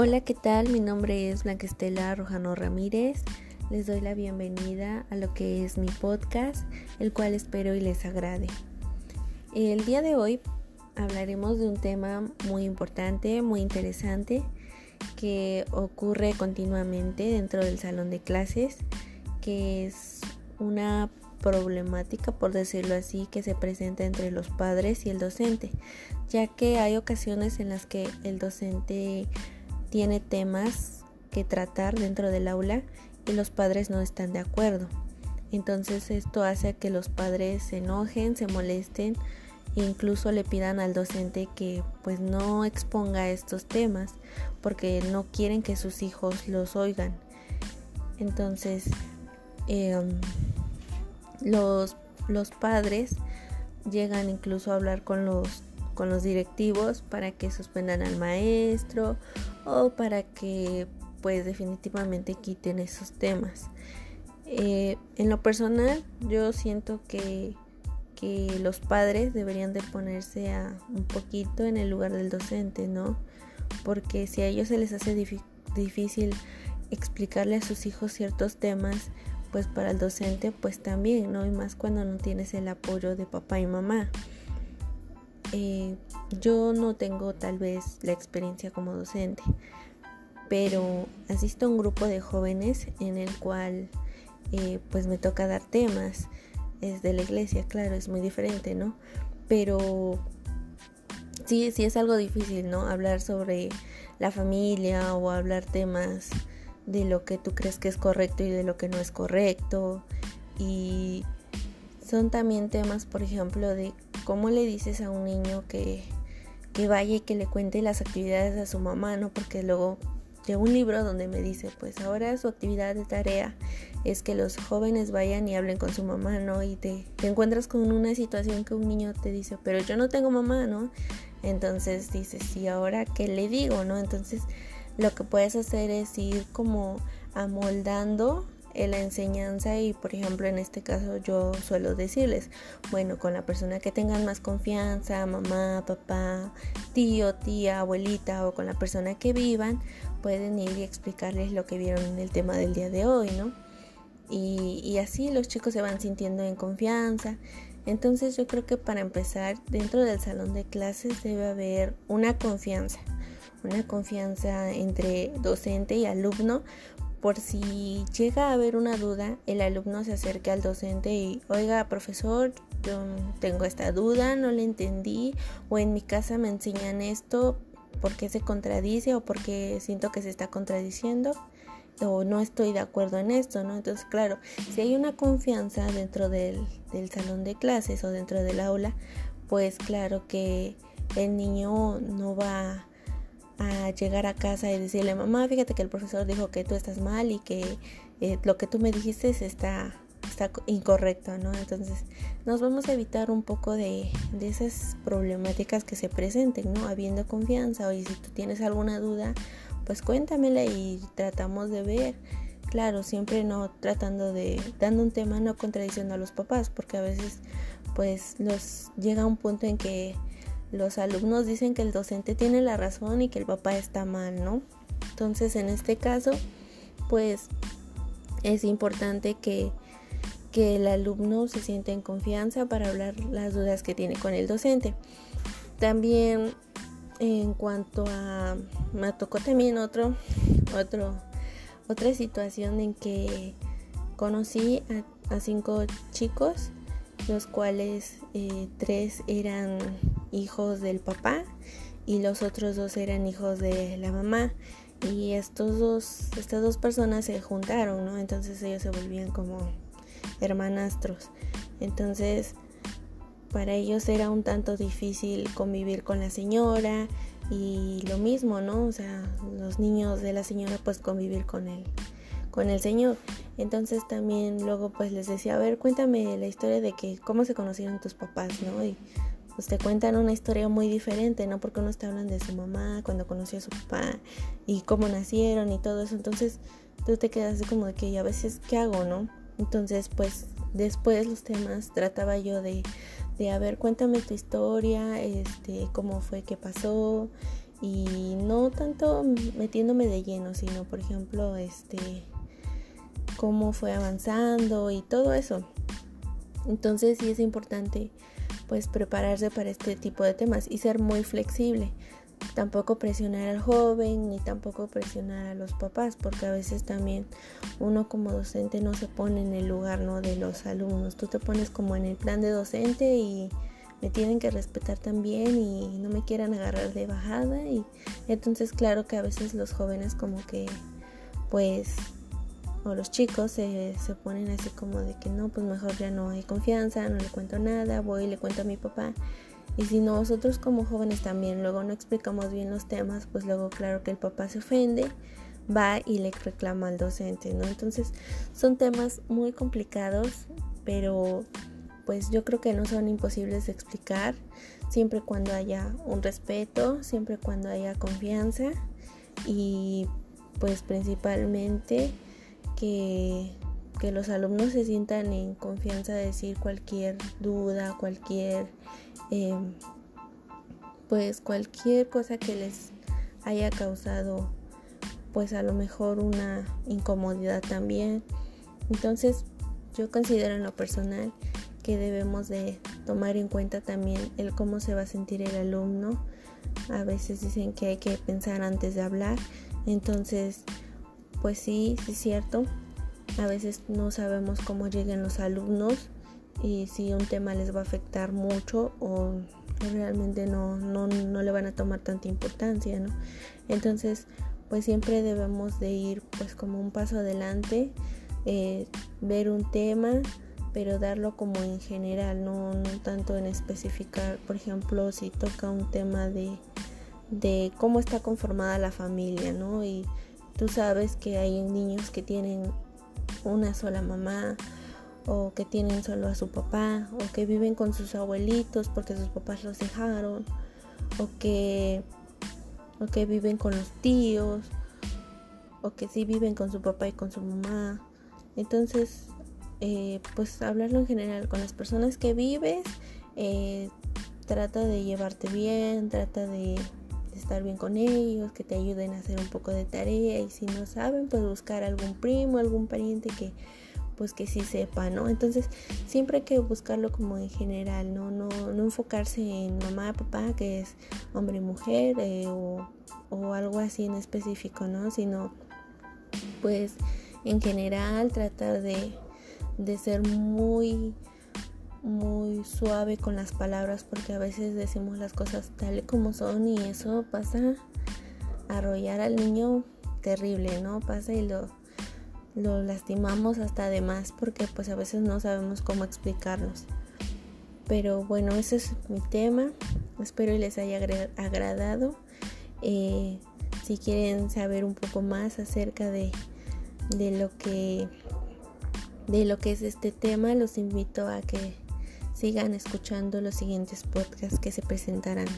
Hola, ¿qué tal? Mi nombre es Blanquestela Rojano Ramírez. Les doy la bienvenida a lo que es mi podcast, el cual espero y les agrade. El día de hoy hablaremos de un tema muy importante, muy interesante, que ocurre continuamente dentro del salón de clases, que es una problemática, por decirlo así, que se presenta entre los padres y el docente, ya que hay ocasiones en las que el docente tiene temas que tratar dentro del aula y los padres no están de acuerdo. Entonces esto hace que los padres se enojen, se molesten e incluso le pidan al docente que pues no exponga estos temas porque no quieren que sus hijos los oigan. Entonces em, los, los padres llegan incluso a hablar con los con los directivos para que suspendan al maestro o para que pues definitivamente quiten esos temas. Eh, en lo personal yo siento que, que, los padres deberían de ponerse a un poquito en el lugar del docente, ¿no? Porque si a ellos se les hace difícil explicarle a sus hijos ciertos temas, pues para el docente pues también, ¿no? Y más cuando no tienes el apoyo de papá y mamá. Eh, yo no tengo tal vez la experiencia como docente, pero asisto a un grupo de jóvenes en el cual eh, pues me toca dar temas. Es de la iglesia, claro, es muy diferente, ¿no? Pero sí, sí es algo difícil, ¿no? Hablar sobre la familia o hablar temas de lo que tú crees que es correcto y de lo que no es correcto. Y son también temas, por ejemplo, de cómo le dices a un niño que, que vaya y que le cuente las actividades a su mamá, ¿no? Porque luego de un libro donde me dice, pues ahora su actividad de tarea es que los jóvenes vayan y hablen con su mamá, ¿no? Y te, encuentras con una situación que un niño te dice, pero yo no tengo mamá, ¿no? Entonces dices, sí, ahora qué le digo, ¿no? Entonces lo que puedes hacer es ir como amoldando la enseñanza y por ejemplo en este caso yo suelo decirles, bueno, con la persona que tengan más confianza, mamá, papá, tío, tía, abuelita o con la persona que vivan, pueden ir y explicarles lo que vieron en el tema del día de hoy, ¿no? Y, y así los chicos se van sintiendo en confianza. Entonces yo creo que para empezar, dentro del salón de clases debe haber una confianza, una confianza entre docente y alumno por si llega a haber una duda, el alumno se acerque al docente y, oiga, profesor, yo tengo esta duda, no le entendí, o en mi casa me enseñan esto, ¿por qué se contradice o porque siento que se está contradiciendo? o no estoy de acuerdo en esto, ¿no? Entonces, claro, si hay una confianza dentro del, del salón de clases o dentro del aula, pues claro que el niño no va a llegar a casa y decirle, mamá, fíjate que el profesor dijo que tú estás mal y que eh, lo que tú me dijiste está, está incorrecto, ¿no? Entonces nos vamos a evitar un poco de, de esas problemáticas que se presenten, ¿no? Habiendo confianza, o si tú tienes alguna duda, pues cuéntamela y tratamos de ver. Claro, siempre no tratando de, dando un tema no contradiciendo a los papás, porque a veces pues los llega un punto en que los alumnos dicen que el docente tiene la razón y que el papá está mal, ¿no? Entonces, en este caso, pues es importante que, que el alumno se sienta en confianza para hablar las dudas que tiene con el docente. También en cuanto a me tocó también otro otro otra situación en que conocí a cinco chicos los cuales eh, tres eran hijos del papá y los otros dos eran hijos de la mamá y estos dos estas dos personas se juntaron no entonces ellos se volvían como hermanastros entonces para ellos era un tanto difícil convivir con la señora y lo mismo no o sea los niños de la señora pues convivir con él con el Señor. Entonces también luego pues les decía, a ver, cuéntame la historia de que cómo se conocieron tus papás, ¿no? Y pues te cuentan una historia muy diferente, ¿no? Porque unos te hablan de su mamá, cuando conoció a su papá y cómo nacieron y todo eso. Entonces tú te quedas como de que a veces, ¿qué hago, no? Entonces pues después los temas trataba yo de, de a ver, cuéntame tu historia, este, cómo fue que pasó y no tanto metiéndome de lleno, sino por ejemplo, este cómo fue avanzando y todo eso. Entonces sí es importante pues prepararse para este tipo de temas y ser muy flexible. Tampoco presionar al joven ni tampoco presionar a los papás, porque a veces también uno como docente no se pone en el lugar ¿no? de los alumnos. Tú te pones como en el plan de docente y me tienen que respetar también y no me quieran agarrar de bajada y entonces claro que a veces los jóvenes como que pues o los chicos se, se ponen así como de que no pues mejor ya no hay confianza no le cuento nada voy y le cuento a mi papá. Y si nosotros como jóvenes también luego no explicamos bien los temas pues luego claro que el papá se ofende va y le reclama al docente no entonces son temas muy complicados pero pues yo creo que no son imposibles de explicar, siempre cuando haya un respeto, siempre cuando haya confianza y pues principalmente que, los alumnos se sientan en confianza de decir cualquier duda, cualquier em, pues cualquier cosa que les haya causado pues a lo mejor una incomodidad también. Entonces yo considero en lo personal que debemos de tomar en cuenta también el cómo se va a sentir el alumno. A veces dicen que hay que pensar antes de hablar. Entonces, pues sí, sí es cierto. A veces no sabemos cómo lleguen los alumnos y si un tema les va a afectar mucho o realmente no, no, no le van a tomar tanta importancia, ¿no? Entonces, pues siempre debemos de ir pues como un paso adelante, eh, ver un tema, pero darlo como en general, no, tanto en especificar, por ejemplo, si toca un tema de, de cómo está conformada la familia, ¿no? Y tú sabes que hay niños que tienen una sola mamá o que tienen solo a su papá o que viven con sus abuelitos porque sus papás los dejaron o que o que viven con los tíos o que sí viven con su papá y con su mamá. Entonces eh, pues hablarlo en general con las personas que vives, eh, trata de llevarte bien, trata de, estar bien con ellos, que te ayuden a hacer un poco de tarea y si no saben, pues buscar algún primo, algún pariente que pues que sí sepa, ¿no? Entonces siempre hay que buscarlo como en general, ¿no? No, no enfocarse en mamá, papá, que es hombre y mujer eh, o, o algo así en específico, ¿no? Sino pues en general tratar de de ser muy muy suave con las palabras porque a veces decimos las cosas tal y como son y eso pasa a arrollar al niño terrible, ¿no? Pasa y lo, lo lastimamos hasta de más porque pues a veces no sabemos cómo explicarnos. Pero bueno, ese es mi tema. Espero les haya agradado. Eh, si quieren saber un poco más acerca de, de lo que de lo que es este tema, los invito a que sigan escuchando los siguientes podcasts que se presentarán.